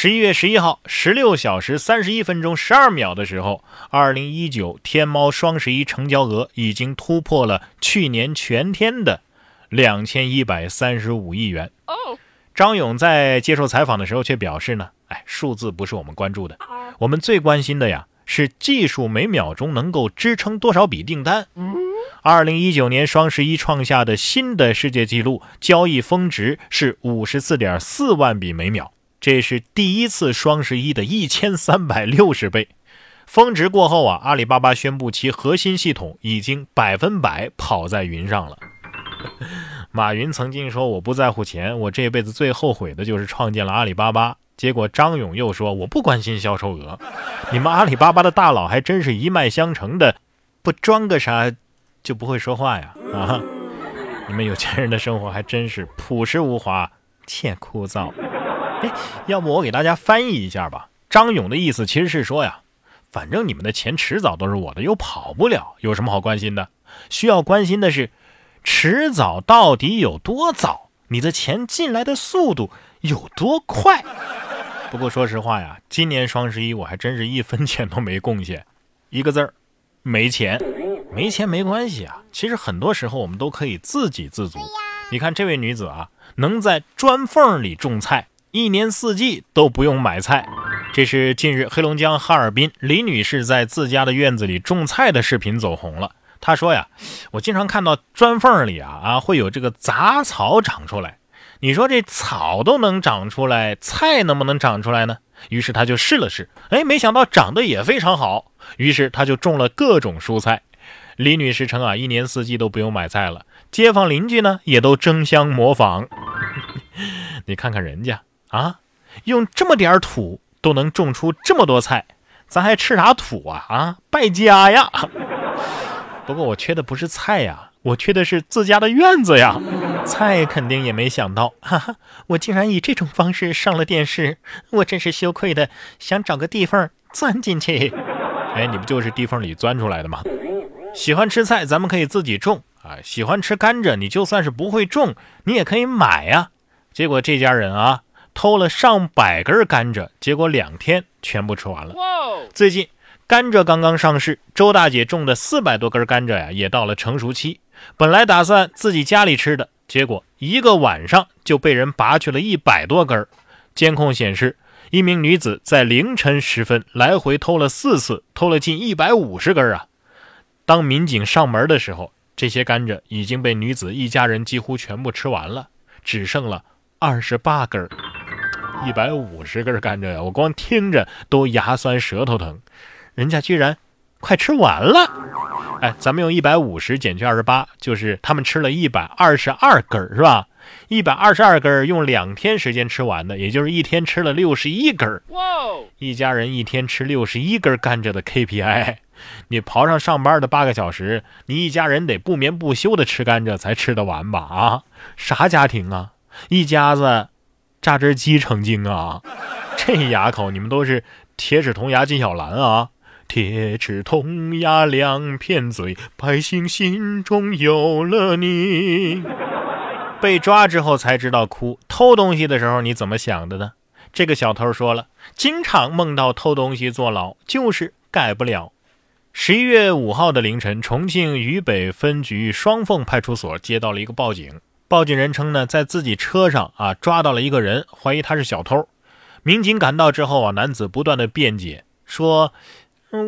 十一月十一号十六小时三十一分钟十二秒的时候，二零一九天猫双十一成交额已经突破了去年全天的两千一百三十五亿元。张勇在接受采访的时候却表示呢，哎，数字不是我们关注的，我们最关心的呀是技术每秒钟能够支撑多少笔订单。二零一九年双十一创下的新的世界纪录，交易峰值是五十四点四万笔每秒。这是第一次双十一的一千三百六十倍，峰值过后啊，阿里巴巴宣布其核心系统已经百分百跑在云上了。马云曾经说：“我不在乎钱，我这辈子最后悔的就是创建了阿里巴巴。”结果张勇又说：“我不关心销售额。”你们阿里巴巴的大佬还真是一脉相承的，不装个啥就不会说话呀！啊，你们有钱人的生活还真是朴实无华且枯燥。哎，要不我给大家翻译一下吧。张勇的意思其实是说呀，反正你们的钱迟早都是我的，又跑不了，有什么好关心的？需要关心的是，迟早到底有多早？你的钱进来的速度有多快？不过说实话呀，今年双十一我还真是一分钱都没贡献，一个字儿，没钱。没钱没关系啊，其实很多时候我们都可以自给自足。你看这位女子啊，能在砖缝里种菜。一年四季都不用买菜，这是近日黑龙江哈尔滨李女士在自家的院子里种菜的视频走红了。她说呀，我经常看到砖缝里啊啊会有这个杂草长出来，你说这草都能长出来，菜能不能长出来呢？于是她就试了试，哎，没想到长得也非常好。于是她就种了各种蔬菜。李女士称啊，一年四季都不用买菜了，街坊邻居呢也都争相模仿。你看看人家。啊，用这么点土都能种出这么多菜，咱还吃啥土啊？啊，败家呀！不过我缺的不是菜呀，我缺的是自家的院子呀。菜肯定也没想到，哈哈，我竟然以这种方式上了电视，我真是羞愧的，想找个地缝钻进去。哎，你不就是地缝里钻出来的吗？喜欢吃菜，咱们可以自己种啊。喜欢吃甘蔗，你就算是不会种，你也可以买呀。结果这家人啊。偷了上百根甘蔗，结果两天全部吃完了。最近甘蔗刚刚上市，周大姐种的四百多根甘蔗呀，也到了成熟期。本来打算自己家里吃的，结果一个晚上就被人拔去了一百多根。监控显示，一名女子在凌晨时分来回偷了四次，偷了近一百五十根啊。当民警上门的时候，这些甘蔗已经被女子一家人几乎全部吃完了，只剩了二十八根。一百五十根甘蔗呀，我光听着都牙酸舌头疼。人家居然快吃完了，哎，咱们用一百五十减去二十八，就是他们吃了一百二十二根，是吧？一百二十二根用两天时间吃完的，也就是一天吃了六十一根。哇！一家人一天吃六十一根甘蔗的 KPI，你刨上上班的八个小时，你一家人得不眠不休的吃甘蔗才吃得完吧？啊，啥家庭啊？一家子。榨汁机成精啊！这牙口，你们都是铁齿铜牙金小兰啊！铁齿铜牙两片嘴，百姓心中有了你。被抓之后才知道哭，偷东西的时候你怎么想的呢？这个小偷说了，经常梦到偷东西坐牢，就是改不了。十一月五号的凌晨，重庆渝北分局双凤派出所接到了一个报警。报警人称呢，在自己车上啊抓到了一个人，怀疑他是小偷。民警赶到之后啊，男子不断的辩解说：“，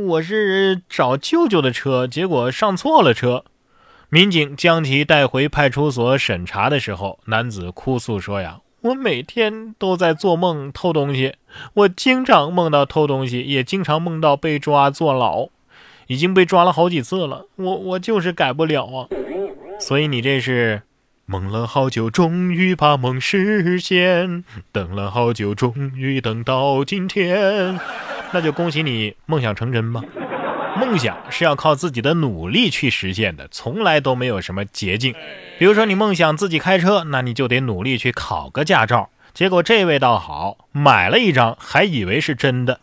我是找舅舅的车，结果上错了车。”民警将其带回派出所审查的时候，男子哭诉说：“呀，我每天都在做梦偷东西，我经常梦到偷东西，也经常梦到被抓坐牢，已经被抓了好几次了，我我就是改不了啊。所以你这是？”梦了好久，终于把梦实现；等了好久，终于等到今天。那就恭喜你，梦想成真吧。梦想是要靠自己的努力去实现的，从来都没有什么捷径。比如说，你梦想自己开车，那你就得努力去考个驾照。结果这位倒好，买了一张，还以为是真的。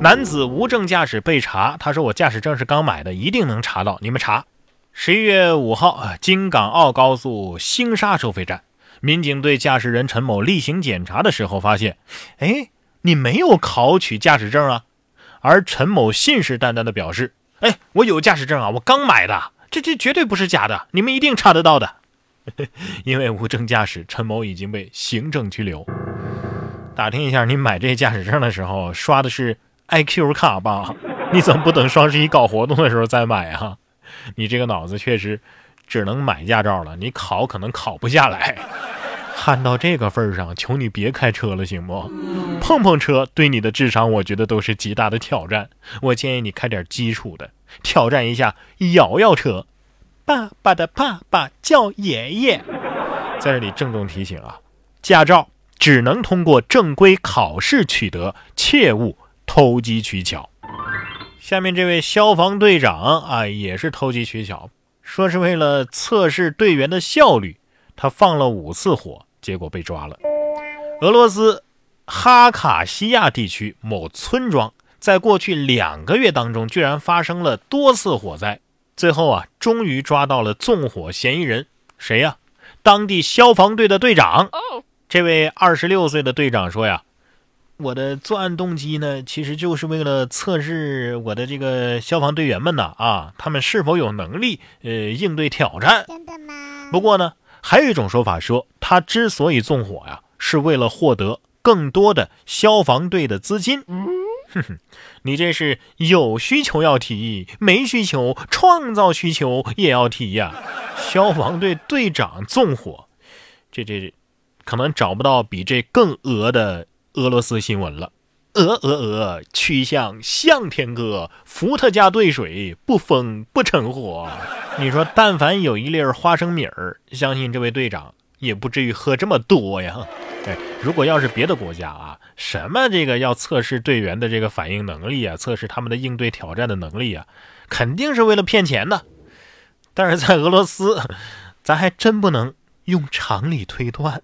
男子无证驾驶被查，他说：“我驾驶证是刚买的，一定能查到。你们查。”十一月五号，京港澳高速星沙收费站，民警对驾驶人陈某例行检查的时候发现，哎，你没有考取驾驶证啊。而陈某信誓旦旦地表示：“哎，我有驾驶证啊，我刚买的，这这绝对不是假的，你们一定查得到的。”因为无证驾驶，陈某已经被行政拘留。打听一下，你买这驾驶证的时候刷的是 iQ 卡吧？你怎么不等双十一搞活动的时候再买啊？你这个脑子确实只能买驾照了，你考可能考不下来。看到这个份儿上，求你别开车了，行不？碰碰车对你的智商，我觉得都是极大的挑战。我建议你开点基础的，挑战一下摇摇车。爸爸的爸爸叫爷爷。在这里郑重提醒啊，驾照只能通过正规考试取得，切勿投机取巧。下面这位消防队长啊，也是投机取巧，说是为了测试队员的效率，他放了五次火。结果被抓了。俄罗斯哈卡西亚地区某村庄，在过去两个月当中，居然发生了多次火灾。最后啊，终于抓到了纵火嫌疑人，谁呀？当地消防队的队长。这位二十六岁的队长说呀：“我的作案动机呢，其实就是为了测试我的这个消防队员们呐，啊，他们是否有能力呃应对挑战。真的吗？不过呢。”还有一种说法说，他之所以纵火呀，是为了获得更多的消防队的资金。哼哼，你这是有需求要提，没需求创造需求也要提呀。消防队队长纵火，这这，可能找不到比这更俄的俄罗斯新闻了。鹅鹅鹅，曲项向天歌，伏特加兑水，不疯不成活。你说，但凡有一粒花生米儿，相信这位队长也不至于喝这么多呀。哎，如果要是别的国家啊，什么这个要测试队员的这个反应能力啊，测试他们的应对挑战的能力啊，肯定是为了骗钱的。但是在俄罗斯，咱还真不能用常理推断。